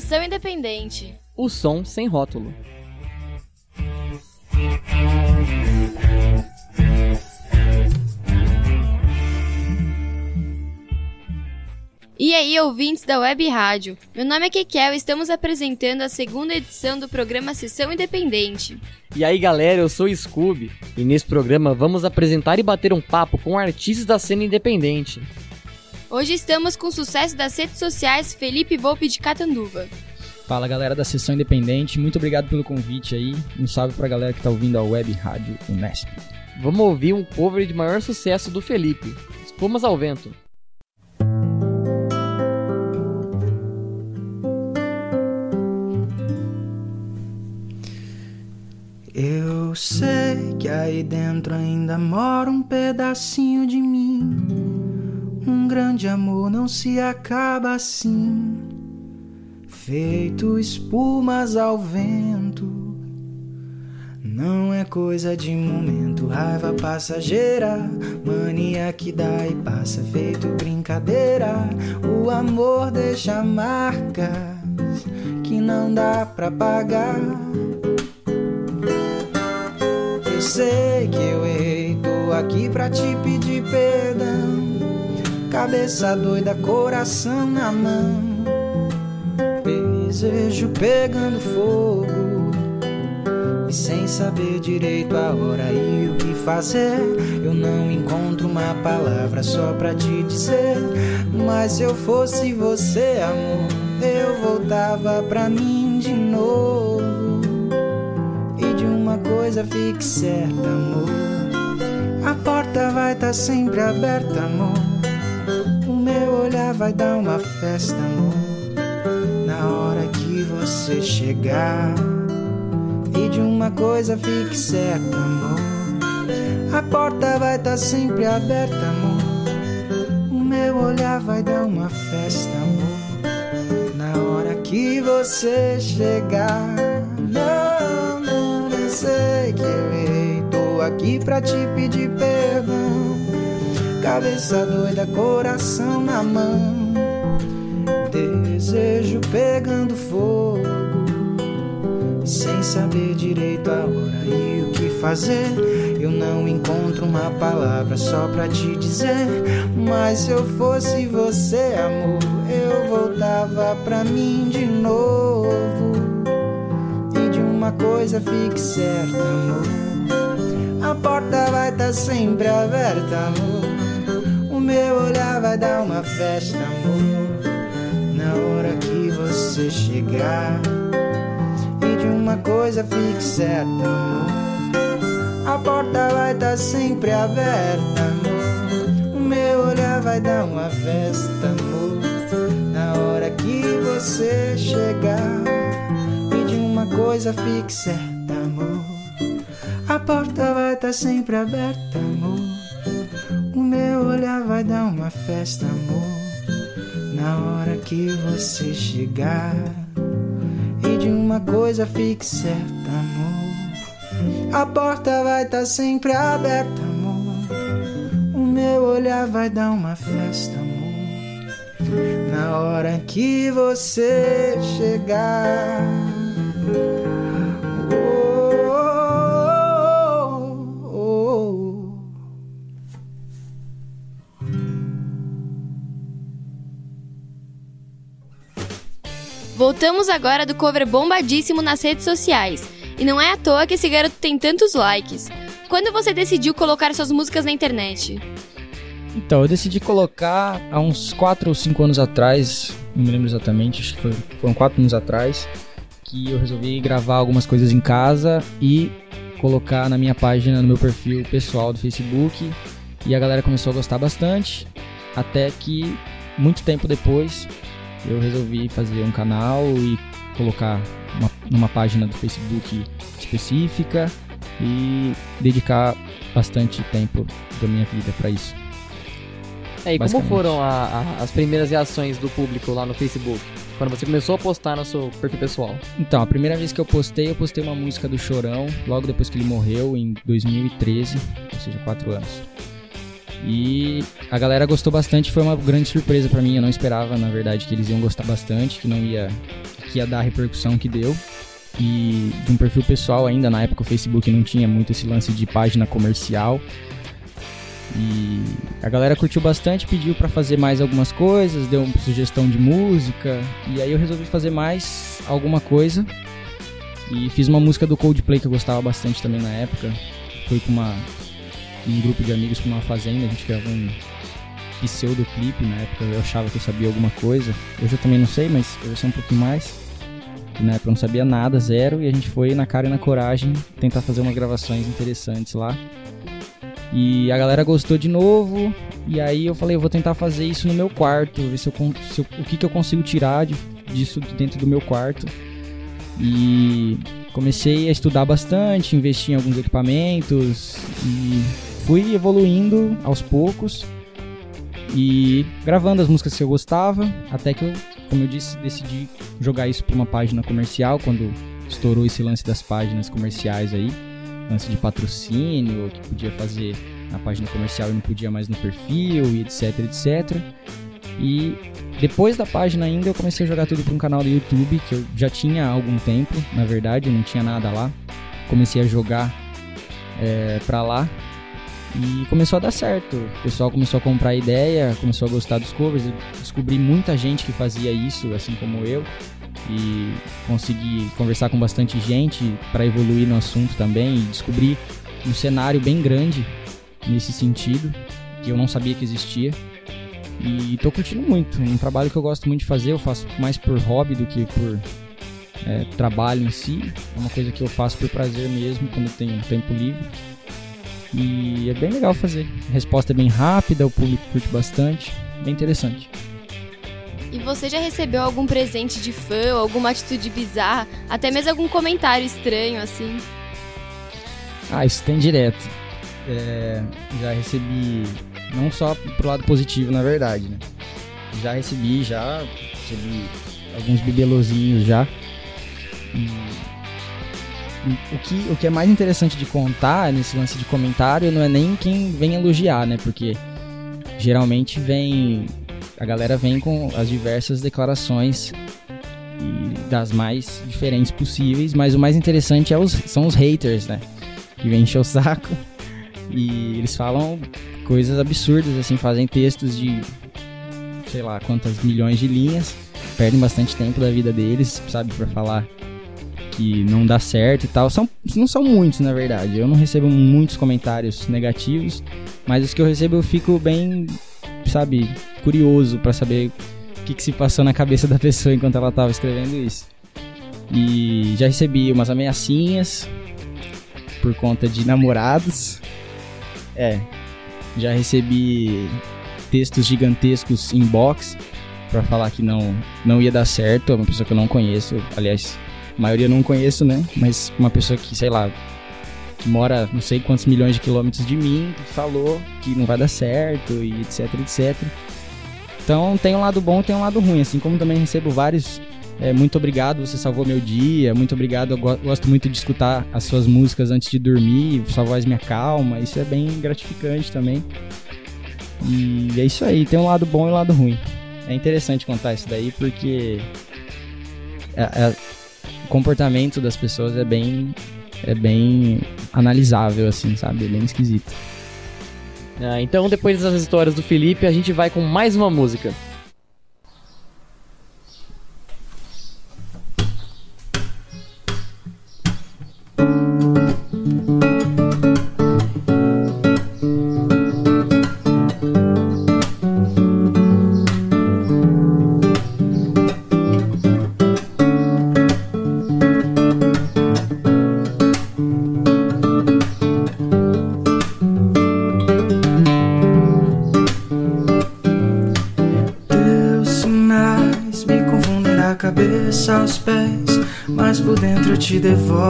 Sessão Independente. O som sem rótulo. E aí, ouvintes da Web Rádio. Meu nome é Kekel e estamos apresentando a segunda edição do programa Sessão Independente. E aí, galera, eu sou o Scooby e nesse programa vamos apresentar e bater um papo com artistas da cena independente. Hoje estamos com o sucesso das redes sociais Felipe Volpe de Catanduva. Fala galera da Sessão Independente, muito obrigado pelo convite aí. Um salve pra galera que tá ouvindo a Web Rádio Unesp. Vamos ouvir um cover de maior sucesso do Felipe, Espumas ao Vento. Eu sei que aí dentro ainda mora um pedacinho de mim. Um grande amor não se acaba assim, feito espumas ao vento. Não é coisa de momento, raiva passageira, mania que dá e passa, feito brincadeira. O amor deixa marcas que não dá pra pagar. Eu sei que eu errei, tô aqui pra te pedir perdão. Cabeça doida, coração na mão. Desejo pegando fogo. E sem saber direito a hora e o que fazer, eu não encontro uma palavra só pra te dizer. Mas se eu fosse você, amor, eu voltava pra mim de novo uma coisa fique certa, amor. A porta vai estar tá sempre aberta, amor. Vai dar uma festa, amor. Na hora que você chegar. E de uma coisa fique certa, amor. A porta vai estar tá sempre aberta, amor. O meu olhar vai dar uma festa, amor. Na hora que você chegar. Não, não sei que eu errei, tô aqui pra te pedir perdão. Cabeça doida, coração na mão. Desejo pegando fogo, sem saber direito a hora e o que fazer. Eu não encontro uma palavra só pra te dizer. Mas se eu fosse você, amor, eu voltava pra mim de novo uma coisa fique certa, amor. A porta vai estar tá sempre aberta, amor. Meu olhar vai dar uma festa, amor. Na hora que você chegar. E de uma coisa fique certa, amor. A porta vai estar tá sempre aberta, amor. O meu olhar vai dar uma festa, amor. Na hora que você chegar uma coisa fique certa, amor. A porta vai estar tá sempre aberta, amor. O meu olhar vai dar uma festa, amor. Na hora que você chegar. E de uma coisa fique certa, amor. A porta vai estar tá sempre aberta, amor. O meu olhar vai dar uma festa, amor. Na hora que você chegar. Voltamos agora do cover bombadíssimo nas redes sociais. E não é à toa que esse garoto tem tantos likes. Quando você decidiu colocar suas músicas na internet? Então, eu decidi colocar há uns 4 ou 5 anos atrás, não me lembro exatamente, acho que foi, foram 4 anos atrás que eu resolvi gravar algumas coisas em casa e colocar na minha página, no meu perfil pessoal do Facebook. E a galera começou a gostar bastante, até que muito tempo depois eu resolvi fazer um canal e colocar uma, numa página do Facebook específica e dedicar bastante tempo da minha vida para isso. É, e como foram a, a, as primeiras reações do público lá no Facebook? Quando você começou a postar no seu perfil pessoal? Então, a primeira vez que eu postei, eu postei uma música do Chorão, logo depois que ele morreu, em 2013, ou seja, quatro anos. E a galera gostou bastante, foi uma grande surpresa para mim. Eu não esperava, na verdade, que eles iam gostar bastante, que não ia que ia dar a repercussão que deu. E de um perfil pessoal ainda, na época o Facebook não tinha muito esse lance de página comercial. E a galera curtiu bastante, pediu para fazer mais algumas coisas, deu uma sugestão de música, e aí eu resolvi fazer mais alguma coisa. E fiz uma música do Coldplay que eu gostava bastante também na época. Foi com uma, um grupo de amigos com uma fazenda, a gente gravou um pseudo clipe, na época eu achava que eu sabia alguma coisa. Hoje eu também não sei, mas eu sei um pouquinho mais. Na época eu não sabia nada, zero, e a gente foi na cara e na coragem tentar fazer umas gravações interessantes lá. E a galera gostou de novo. E aí eu falei, eu vou tentar fazer isso no meu quarto, ver se eu, se eu o que, que eu consigo tirar de, disso dentro do meu quarto. E comecei a estudar bastante, investir em alguns equipamentos e fui evoluindo aos poucos e gravando as músicas que eu gostava, até que eu, como eu disse, decidi jogar isso para uma página comercial quando estourou esse lance das páginas comerciais aí lance de patrocínio, que podia fazer na página comercial e não podia mais no perfil, e etc, etc. E depois da página ainda eu comecei a jogar tudo para um canal do YouTube, que eu já tinha há algum tempo, na verdade, não tinha nada lá. Comecei a jogar é, para lá e começou a dar certo. O pessoal começou a comprar ideia, começou a gostar dos covers. Eu descobri muita gente que fazia isso, assim como eu e consegui conversar com bastante gente para evoluir no assunto também e descobrir um cenário bem grande nesse sentido que eu não sabia que existia. E tô curtindo muito, um trabalho que eu gosto muito de fazer, eu faço mais por hobby do que por é, trabalho em si. É uma coisa que eu faço por prazer mesmo, quando tenho tempo livre. E é bem legal fazer. A resposta é bem rápida, o público curte bastante, bem interessante. E você já recebeu algum presente de fã, alguma atitude bizarra, até mesmo algum comentário estranho assim? Ah, isso tem direto. É, já recebi, não só pro lado positivo, na verdade, né? Já recebi, já recebi alguns bibelozinhos já. E, o, que, o que é mais interessante de contar nesse lance de comentário não é nem quem vem elogiar, né? Porque geralmente vem a galera vem com as diversas declarações das mais diferentes possíveis, mas o mais interessante é os, são os haters, né? Que vem encher o saco e eles falam coisas absurdas, assim, fazem textos de sei lá quantas milhões de linhas, perdem bastante tempo da vida deles, sabe, para falar que não dá certo e tal. São, não são muitos, na verdade. Eu não recebo muitos comentários negativos, mas os que eu recebo eu fico bem sabe, curioso para saber o que, que se passou na cabeça da pessoa enquanto ela tava escrevendo isso. E já recebi umas ameaçinhas por conta de namorados. É, já recebi textos gigantescos inbox para falar que não não ia dar certo, uma pessoa que eu não conheço, aliás, a maioria não conheço, né? Mas uma pessoa que, sei lá, que mora não sei quantos milhões de quilômetros de mim, falou que não vai dar certo e etc, etc. Então tem um lado bom tem um lado ruim, assim como também recebo vários. É, muito obrigado, você salvou meu dia. Muito obrigado, eu gosto muito de escutar as suas músicas antes de dormir. Sua voz me acalma. Isso é bem gratificante também. E é isso aí, tem um lado bom e um lado ruim. É interessante contar isso daí porque é, é, comportamento das pessoas é bem é bem analisável, assim, sabe? É bem esquisito. Ah, então, depois dessas histórias do Felipe, a gente vai com mais uma música. Te devoro.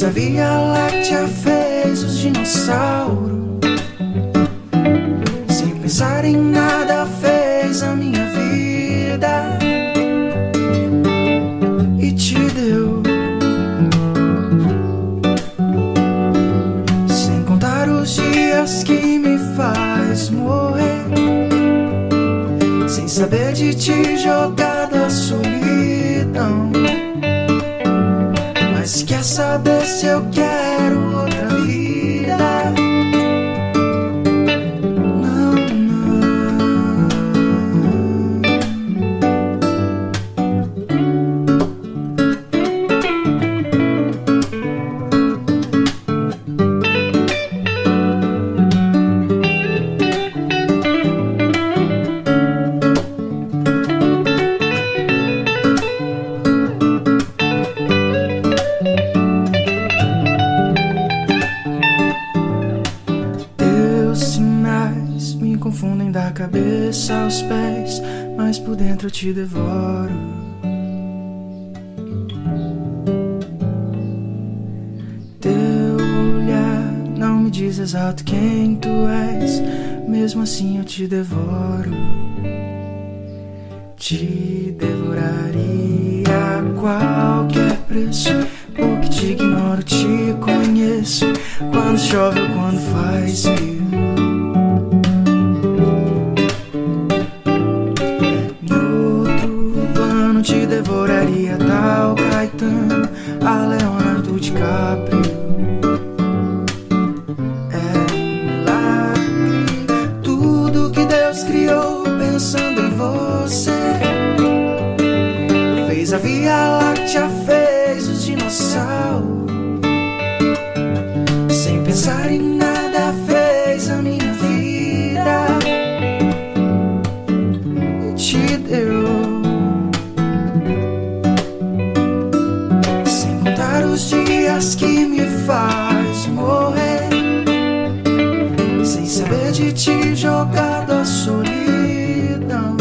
Fez a Via Láctea, fez os dinossauros. Sem pensar em nada, fez a minha vida. E te deu. Sem contar os dias que me faz morrer. Sem saber de ti jogado à solidão. Por dentro eu te devoro. Teu olhar não me diz exato quem tu és, mesmo assim eu te devoro. Te devoraria a qualquer preço, porque te ignoro, te conheço. Quando chove ou quando faz frio. De ti jogado à solidão.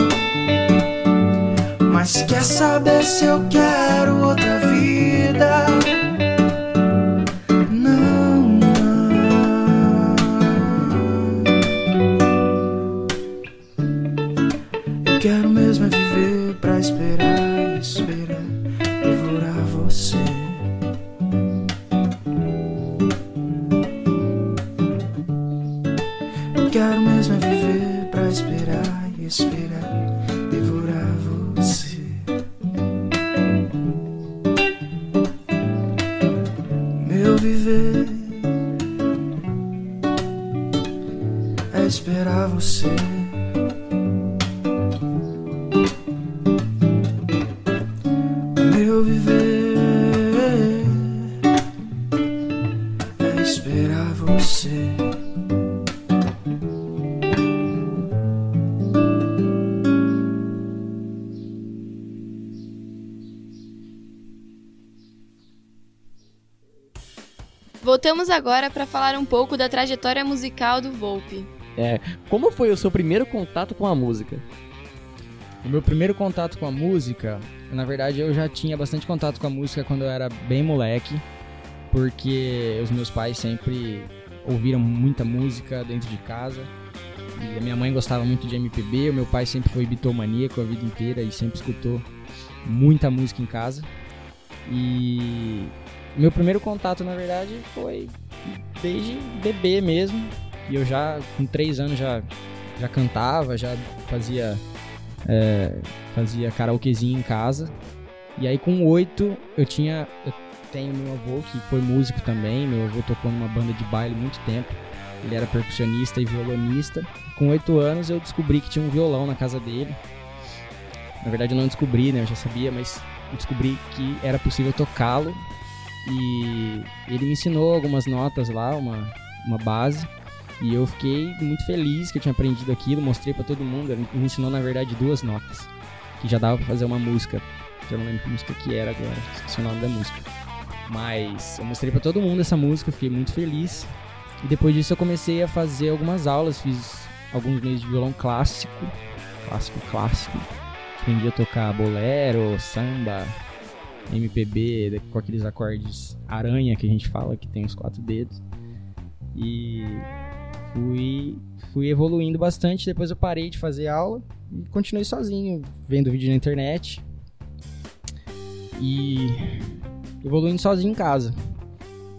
Mas quer saber se eu quero outra Voltamos agora para falar um pouco da trajetória musical do Volpe. É, como foi o seu primeiro contato com a música? O meu primeiro contato com a música, na verdade eu já tinha bastante contato com a música quando eu era bem moleque, porque os meus pais sempre ouviram muita música dentro de casa. E a minha mãe gostava muito de MPB, o meu pai sempre foi bitomaníaco a vida inteira e sempre escutou muita música em casa. E meu primeiro contato, na verdade, foi desde bebê mesmo. E eu já, com três anos, já, já cantava, já fazia, é, fazia karaokezinho em casa. E aí com oito eu tinha. Eu tenho meu avô que foi músico também. Meu avô tocou numa banda de baile muito tempo. Ele era percussionista e violonista. Com oito anos eu descobri que tinha um violão na casa dele. Na verdade eu não descobri, né? Eu já sabia, mas descobri que era possível tocá-lo. E ele me ensinou algumas notas lá, uma, uma base. E eu fiquei muito feliz que eu tinha aprendido aquilo, mostrei pra todo mundo. Ele me ensinou, na verdade, duas notas. Que já dava pra fazer uma música. Eu não lembro que música que era agora, esqueci o nome da música. Mas eu mostrei pra todo mundo essa música, fiquei muito feliz. E depois disso eu comecei a fazer algumas aulas, fiz alguns meses de violão clássico, clássico, clássico. Aprendi a tocar bolero, samba, MPB, com aqueles acordes aranha que a gente fala, que tem os quatro dedos. E fui, fui evoluindo bastante, depois eu parei de fazer aula e continuei sozinho, vendo vídeo na internet. E evoluindo sozinho em casa.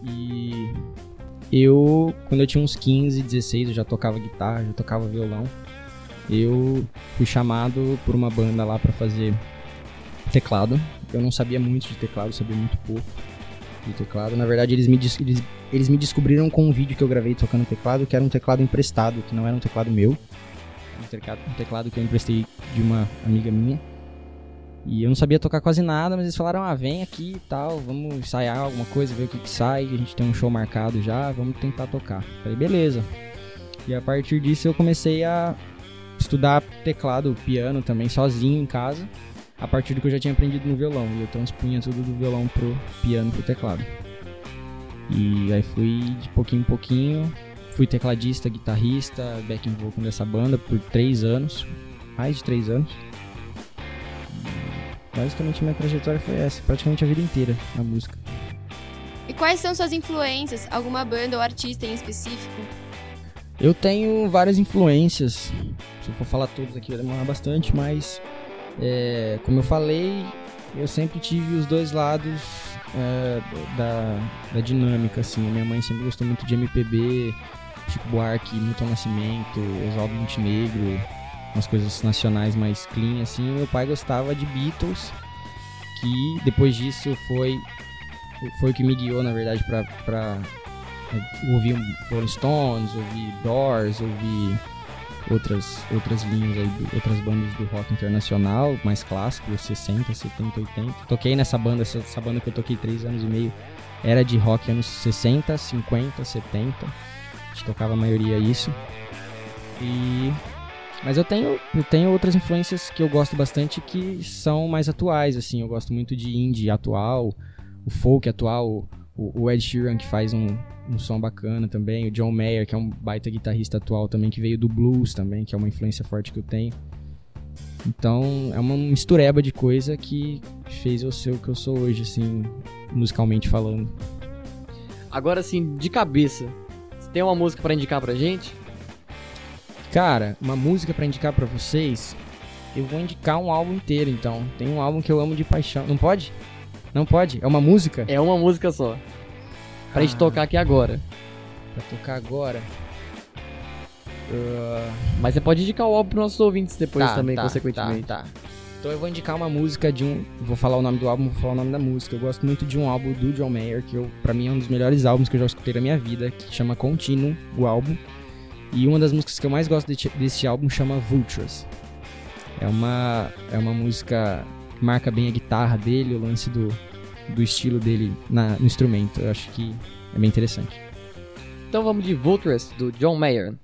E eu, quando eu tinha uns 15, 16, eu já tocava guitarra, já tocava violão. Eu fui chamado por uma banda lá para fazer teclado. Eu não sabia muito de teclado, sabia muito pouco de teclado. Na verdade, eles me, eles, eles me descobriram com um vídeo que eu gravei tocando teclado, que era um teclado emprestado, que não era um teclado meu. Um teclado, um teclado que eu emprestei de uma amiga minha. E eu não sabia tocar quase nada, mas eles falaram: ah, vem aqui e tal, vamos ensaiar alguma coisa, ver o que, que sai. A gente tem um show marcado já, vamos tentar tocar. Falei: beleza. E a partir disso eu comecei a estudar teclado, piano também, sozinho em casa, a partir do que eu já tinha aprendido no violão. E eu transpunha tudo do violão pro piano, pro teclado. E aí fui de pouquinho em pouquinho. Fui tecladista, guitarrista, backing vocal dessa banda por três anos, mais de três anos. Basicamente minha trajetória foi essa, praticamente a vida inteira na música. E quais são suas influências? Alguma banda ou artista em específico? Eu tenho várias influências. Se eu for falar todas aqui vai demorar bastante, mas é, como eu falei, eu sempre tive os dois lados é, da, da dinâmica, assim. A minha mãe sempre gostou muito de MPB, Chico Buarque, Milton Nascimento, Oswaldo Montenegro, umas coisas nacionais mais clean, assim. Meu pai gostava de Beatles, que depois disso foi foi o que me guiou, na verdade, pra, pra ouvir Rolling Stones, ouvir Doors, ouvir outras, outras linhas aí, outras bandas do rock internacional, mais clássico, 60, 70, 80. Toquei nessa banda, essa, essa banda que eu toquei 3 anos e meio, era de rock anos 60, 50, 70. A gente tocava a maioria isso. E mas eu tenho, eu tenho outras influências que eu gosto bastante que são mais atuais, assim. Eu gosto muito de indie atual, o folk atual, o, o Ed Sheeran que faz um, um som bacana também, o John Mayer que é um baita guitarrista atual também, que veio do blues também, que é uma influência forte que eu tenho. Então é uma mistureba de coisa que fez eu ser o que eu sou hoje, assim, musicalmente falando. Agora, assim, de cabeça, você tem uma música para indicar pra gente? Cara, uma música para indicar para vocês, eu vou indicar um álbum inteiro, então. Tem um álbum que eu amo de paixão. Não pode? Não pode? É uma música? É uma música só. Pra ah. gente tocar aqui agora. Pra tocar agora. Uh... Mas você pode indicar o álbum pros nossos ouvintes depois tá, também, tá, consequentemente. Tá, tá. Então eu vou indicar uma música de um. Vou falar o nome do álbum, vou falar o nome da música. Eu gosto muito de um álbum do John Mayer, que eu, pra mim é um dos melhores álbuns que eu já escutei na minha vida, que chama Continuum, o álbum. E uma das músicas que eu mais gosto de, desse álbum chama Vultures. É uma, é uma música marca bem a guitarra dele, o lance do, do estilo dele na, no instrumento. Eu acho que é bem interessante. Então vamos de Vultures, do John Mayer.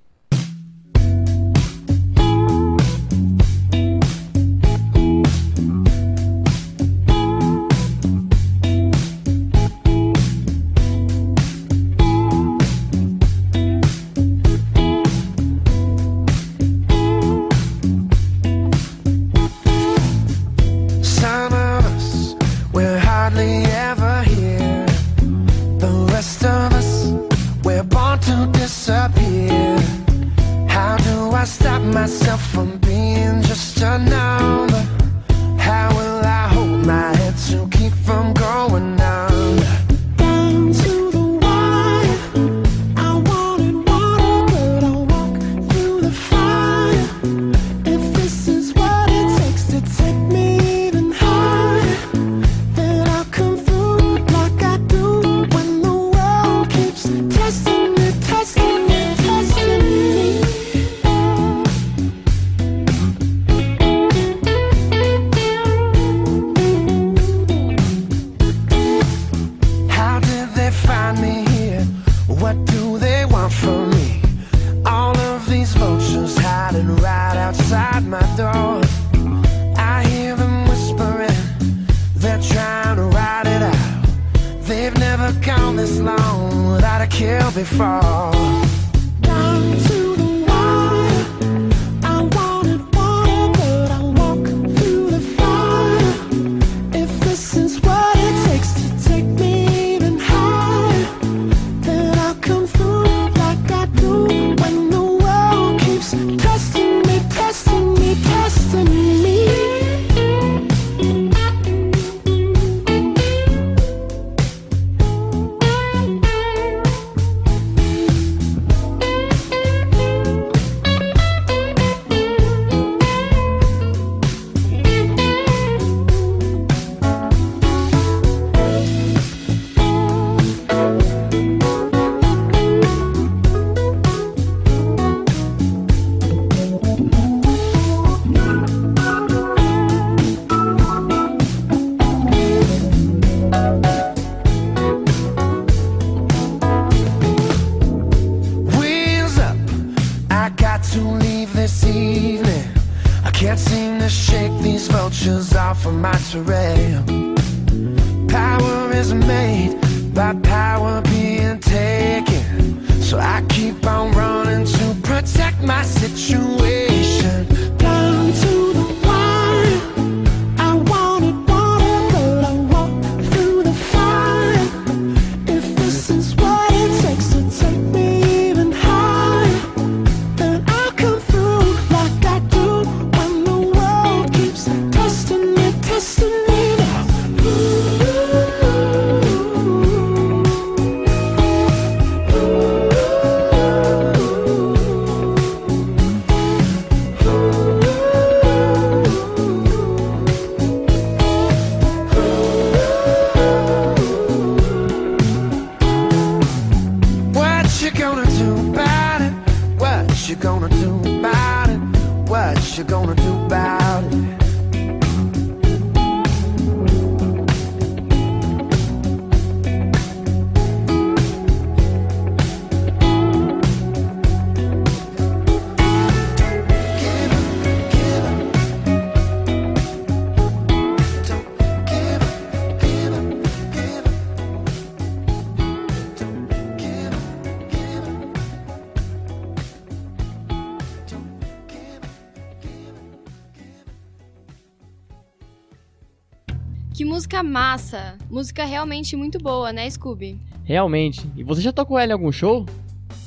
Massa! Música realmente muito boa, né, Scooby? Realmente. E você já tocou ela em algum show?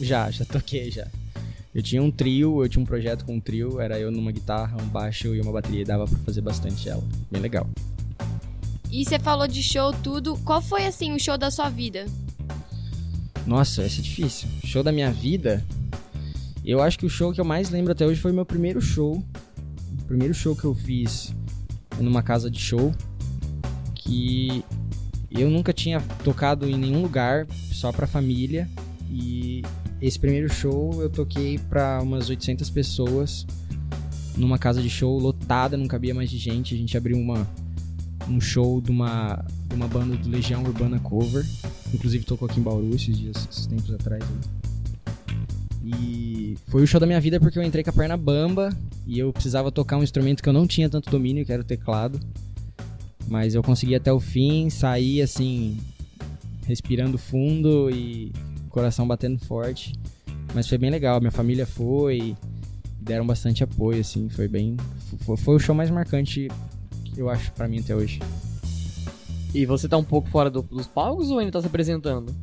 Já, já toquei já. Eu tinha um trio, eu tinha um projeto com um trio, era eu numa guitarra, um baixo e uma bateria, e dava pra fazer bastante ela. Bem legal. E você falou de show tudo. Qual foi assim o show da sua vida? Nossa, esse é difícil. Show da minha vida. Eu acho que o show que eu mais lembro até hoje foi meu primeiro show. O primeiro show que eu fiz numa casa de show. Que eu nunca tinha tocado em nenhum lugar, só pra família. E esse primeiro show eu toquei pra umas 800 pessoas. Numa casa de show lotada, não cabia mais de gente. A gente abriu uma, um show de uma, de uma banda do Legião Urbana Cover. Inclusive tocou aqui em Bauru esses dias, esses tempos atrás. E foi o show da minha vida porque eu entrei com a perna bamba e eu precisava tocar um instrumento que eu não tinha tanto domínio, que era o teclado. Mas eu consegui até o fim, sair assim, respirando fundo e coração batendo forte. Mas foi bem legal, minha família foi, deram bastante apoio, assim, foi bem. Foi, foi o show mais marcante que eu acho pra mim até hoje. E você tá um pouco fora do- dos palcos ou ainda tá se apresentando?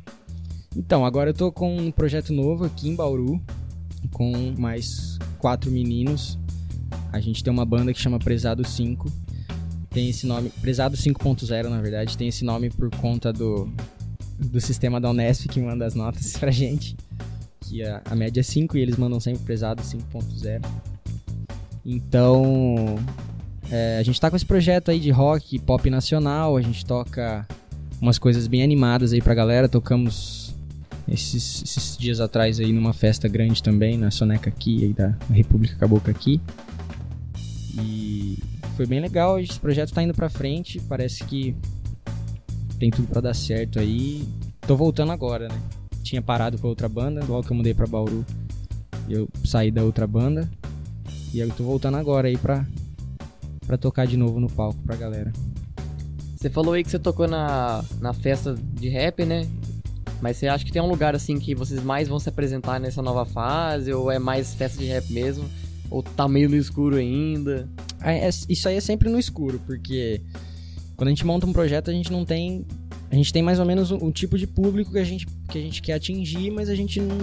Então, agora eu tô com um projeto novo aqui em Bauru, com mais quatro meninos. A gente tem uma banda que chama Prezado 5. Tem esse nome, Prezado 5.0 na verdade, tem esse nome por conta do, do sistema da Unesp que manda as notas pra gente. Que a, a média é 5 e eles mandam sempre Prezado 5.0. Então, é, a gente tá com esse projeto aí de rock, pop nacional, a gente toca umas coisas bem animadas aí pra galera, tocamos esses, esses dias atrás aí numa festa grande também, na Soneca aqui, aí da República Cabocla aqui. Foi bem legal, esse projeto tá indo pra frente, parece que tem tudo pra dar certo aí. Tô voltando agora, né? Tinha parado com a outra banda, logo que eu mudei pra Bauru, eu saí da outra banda. E eu tô voltando agora aí pra, pra tocar de novo no palco pra galera. Você falou aí que você tocou na, na festa de rap, né? Mas você acha que tem um lugar assim que vocês mais vão se apresentar nessa nova fase? Ou é mais festa de rap mesmo? Ou tá meio no escuro ainda? É, é, isso aí é sempre no escuro, porque quando a gente monta um projeto, a gente não tem. A gente tem mais ou menos um, tipo de público que a gente, que a gente quer atingir, mas a gente não,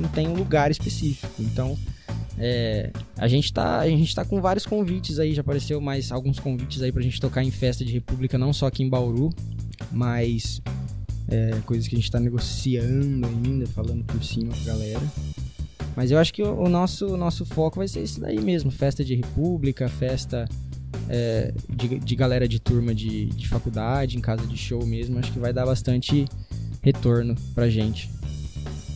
não tem um lugar específico. Então, é, a, gente tá, a gente tá com vários convites aí, já apareceu mais alguns convites aí pra gente tocar em festa de República, não só aqui em Bauru, mas é, coisas que a gente tá negociando ainda, falando por cima com a galera. Mas eu acho que o, o nosso, nosso foco vai ser isso daí mesmo: festa de República, festa é, de, de, galera de turma de, de faculdade, em casa de show mesmo, acho que vai dar bastante retorno pra gente.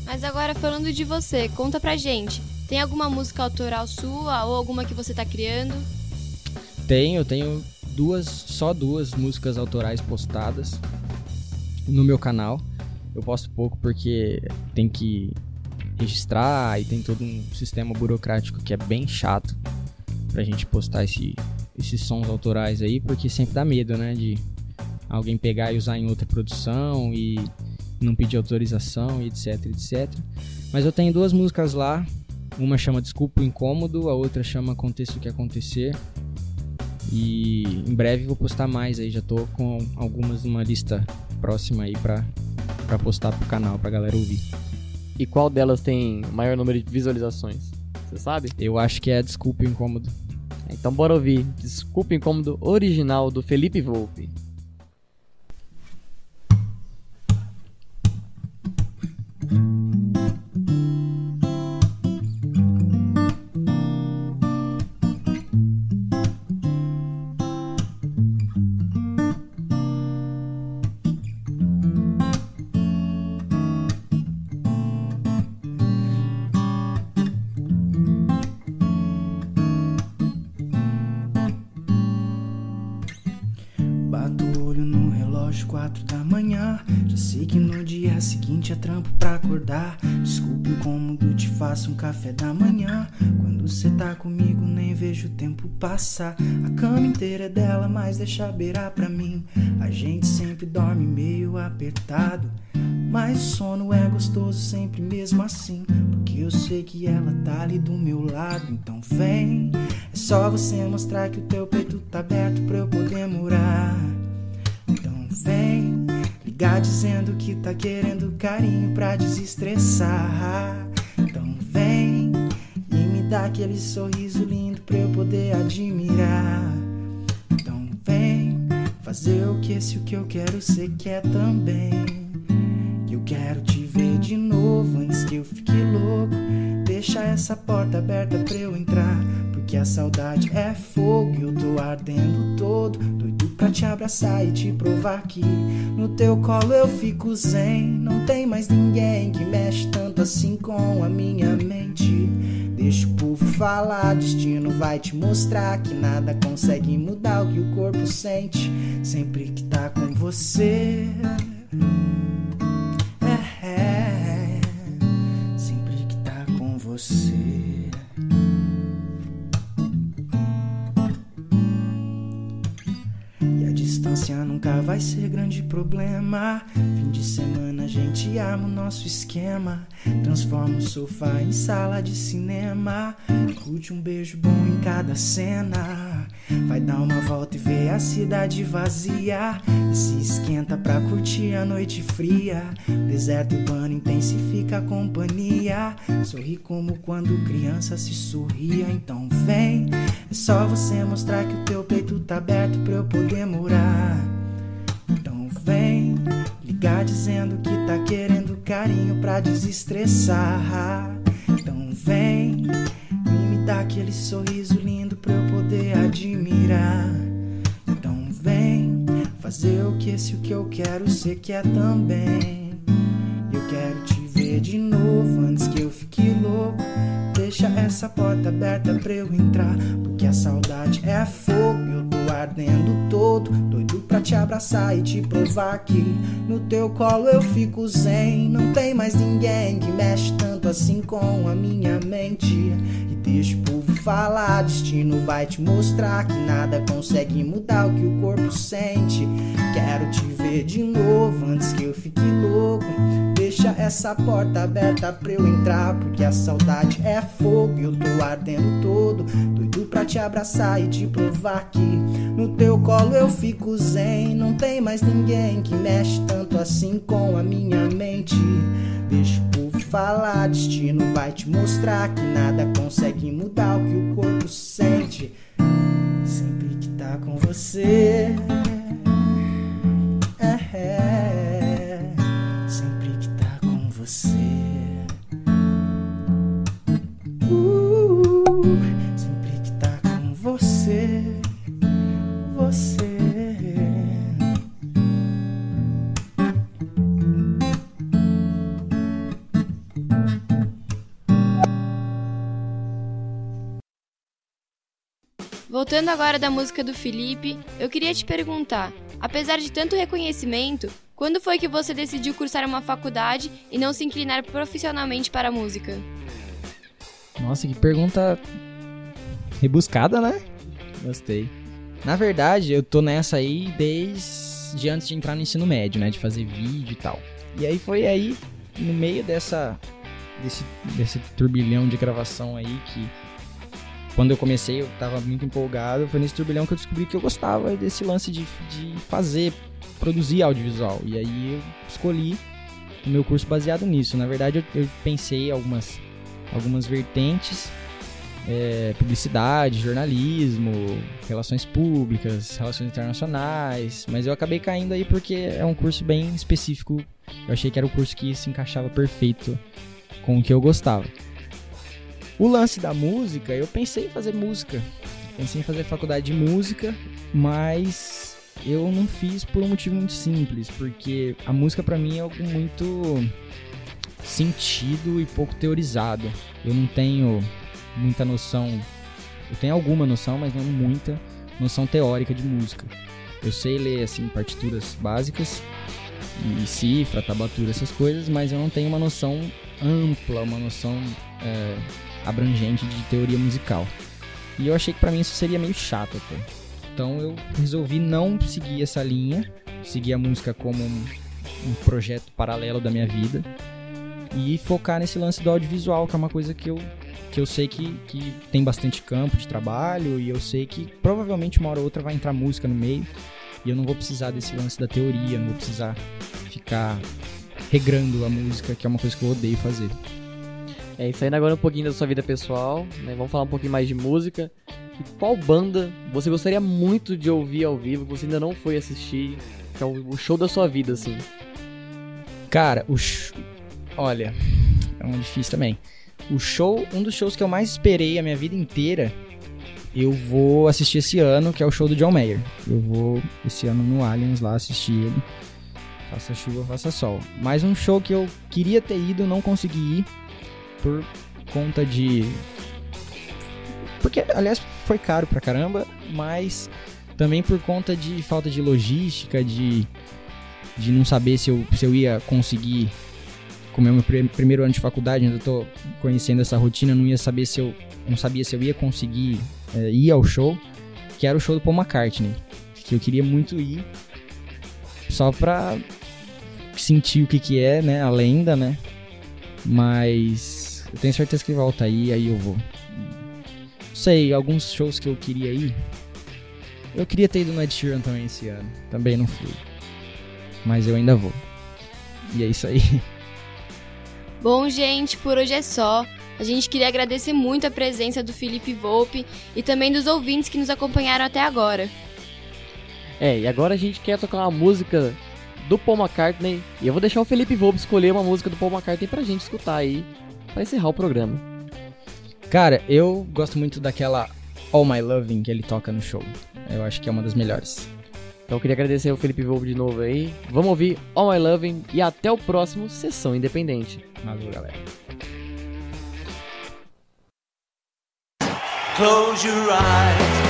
Mas agora falando de você, conta pra gente. Tem alguma música autoral sua ou alguma que você tá criando? Tenho, eu tenho duas, só duas músicas autorais postadas no meu canal. Eu posto pouco porque tem que registrar e tem todo um sistema burocrático que é bem chato pra gente postar esse, esses sons autorais aí, porque sempre dá medo, né? De alguém pegar e usar em outra produção e não pedir autorização e etc, etc. Mas eu tenho duas músicas lá. Uma chama Desculpa o Incômodo, a outra chama Aconteça o que Acontecer. E em breve vou postar mais aí, já tô com algumas numa lista próxima aí pra, pra postar pro canal, pra galera ouvir. E qual delas tem maior número de visualizações? Você sabe? Eu acho que é Desculpa o Incômodo. Então bora ouvir Desculpa Incômodo original do Felipe Volpe. A cama inteira é dela, mas deixa beirar pra mim. A gente sempre dorme meio apertado. Mas o sono é gostoso sempre mesmo assim. Porque eu sei que ela tá ali do meu lado. Então vem, é só você mostrar que o teu peito tá aberto pra eu poder morar. Então vem, ligar dizendo que tá querendo carinho pra desestressar dá aquele sorriso lindo pra eu poder admirar. Então vem fazer o que esse o que eu quero ser quer também. Que eu quero te ver de novo antes que eu fique louco. Deixa essa porta aberta pra eu entrar. Porque a saudade é fogo e eu tô ardendo todo. Doido pra te abraçar e te provar que no teu colo eu fico zen. Não tem mais ninguém que mexe tanto assim com a minha mente. Deixa povo falar, destino vai te mostrar que nada consegue mudar o que o corpo sente sempre que tá com você. Distância nunca vai ser grande problema. Fim de semana a gente arma o nosso esquema. Transforma o sofá em sala de cinema. Curte um beijo bom em cada cena. Vai dar uma volta e ver a cidade vazia. E se esquenta pra curtir a noite fria. Deserto urbano intensifica a companhia. Sorri como quando criança se sorria. Então vem, é só você mostrar que o teu peito tá aberto pra eu poder morar. Então vem, ligar dizendo que tá querendo carinho pra desestressar. Então vem, dá aquele sorriso lindo pra eu poder admirar. Então vem, fazer o que esse o que eu quero, você quer também. Eu quero te ver de novo antes que eu fique louco. Deixa essa porta aberta pra eu entrar. Porque a saudade é fogo e eu tô ardendo todo. Doido pra te abraçar e te provar que no teu colo eu fico zen. Não tem mais ninguém que mexe tanto assim com a minha mente. E deixa o povo falar, destino vai te mostrar que nada consegue mudar o que o corpo sente. Quero te ver de novo antes que eu fique louco essa porta aberta pra eu entrar. Porque a saudade é fogo e eu tô ardendo todo. Doido pra te abraçar e te provar que no teu colo eu fico zen. Não tem mais ninguém que mexe tanto assim com a minha mente. Deixa o povo falar, destino vai te mostrar que nada consegue mudar o que o corpo sente. Sempre que tá com você. Voltando agora da música do Felipe, eu queria te perguntar: apesar de tanto reconhecimento, quando foi que você decidiu cursar uma faculdade e não se inclinar profissionalmente para a música? Nossa, que pergunta rebuscada, né? Gostei. Na verdade, eu tô nessa aí desde antes de entrar no ensino médio, né? De fazer vídeo e tal. E aí foi aí, no meio dessa. desse, desse turbilhão de gravação aí que quando eu comecei, eu tava muito empolgado. Foi nesse turbilhão que eu descobri que eu gostava desse lance de, de fazer, produzir audiovisual. E aí eu escolhi o meu curso baseado nisso. Na verdade, eu, eu pensei algumas, algumas vertentes. É, publicidade, jornalismo, relações públicas, relações internacionais, mas eu acabei caindo aí porque é um curso bem específico. Eu achei que era o curso que se encaixava perfeito com o que eu gostava. O lance da música, eu pensei em fazer música. Pensei em fazer faculdade de música, mas eu não fiz por um motivo muito simples, porque a música para mim é algo muito sentido e pouco teorizado. Eu não tenho muita noção, eu tenho alguma noção, mas não muita noção teórica de música. Eu sei ler assim partituras básicas e cifra, tablatura, essas coisas, mas eu não tenho uma noção ampla, uma noção é, abrangente de teoria musical. E eu achei que para mim isso seria meio chato até. Então eu resolvi não seguir essa linha, seguir a música como um, um projeto paralelo da minha vida e focar nesse lance do audiovisual, que é uma coisa que eu, que eu sei que, que tem bastante campo de trabalho e eu sei que provavelmente uma hora ou outra vai entrar música no meio e eu não vou precisar desse lance da teoria, não vou precisar ficar regrando a música, que é uma coisa que eu odeio fazer. É, e saindo agora um pouquinho da sua vida pessoal, né? Vamos falar um pouquinho mais de música. E qual banda você gostaria muito de ouvir ao vivo, que você ainda não foi assistir? Que é o show da sua vida, assim. Cara, o sh... Olha, é um difícil também. O show, um dos shows que eu mais esperei a minha vida inteira, eu vou assistir esse ano, que é o show do John Mayer. Eu vou esse ano no Allianz lá assistir ele. Faça chuva, faça sol. Mas um show que eu queria ter ido, não consegui ir por conta de. Porque, aliás, foi caro pra caramba, mas também por conta de falta de logística, de, de não saber se eu, se eu ia conseguir. Como é o meu primeiro ano de faculdade, ainda tô conhecendo essa rotina, não ia saber se eu. Não sabia se eu ia conseguir é, ir ao show, que era o show do Paul McCartney. Que eu queria muito ir. Só pra sentir o que, que é, né? A lenda, né? Mas eu tenho certeza que volta aí, aí eu vou. Sei, alguns shows que eu queria ir. Eu queria ter ido no Ed Sheeran também esse ano. Também não fui. Mas eu ainda vou. E é isso aí. Bom, gente, por hoje é só. A gente queria agradecer muito a presença do Felipe Volpe e também dos ouvintes que nos acompanharam até agora. É, e agora a gente quer tocar uma música do Paul McCartney. E eu vou deixar o Felipe Volpe escolher uma música do Paul McCartney pra gente escutar aí para encerrar o programa. Cara, eu gosto muito daquela All My Loving que ele toca no show. Eu acho que é uma das melhores. Então eu queria agradecer ao Felipe Volvo de novo aí. Vamos ouvir All My Loving e até o próximo Sessão Independente. Valeu, galera. Close your eyes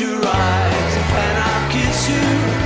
your eyes, and I'll kiss you?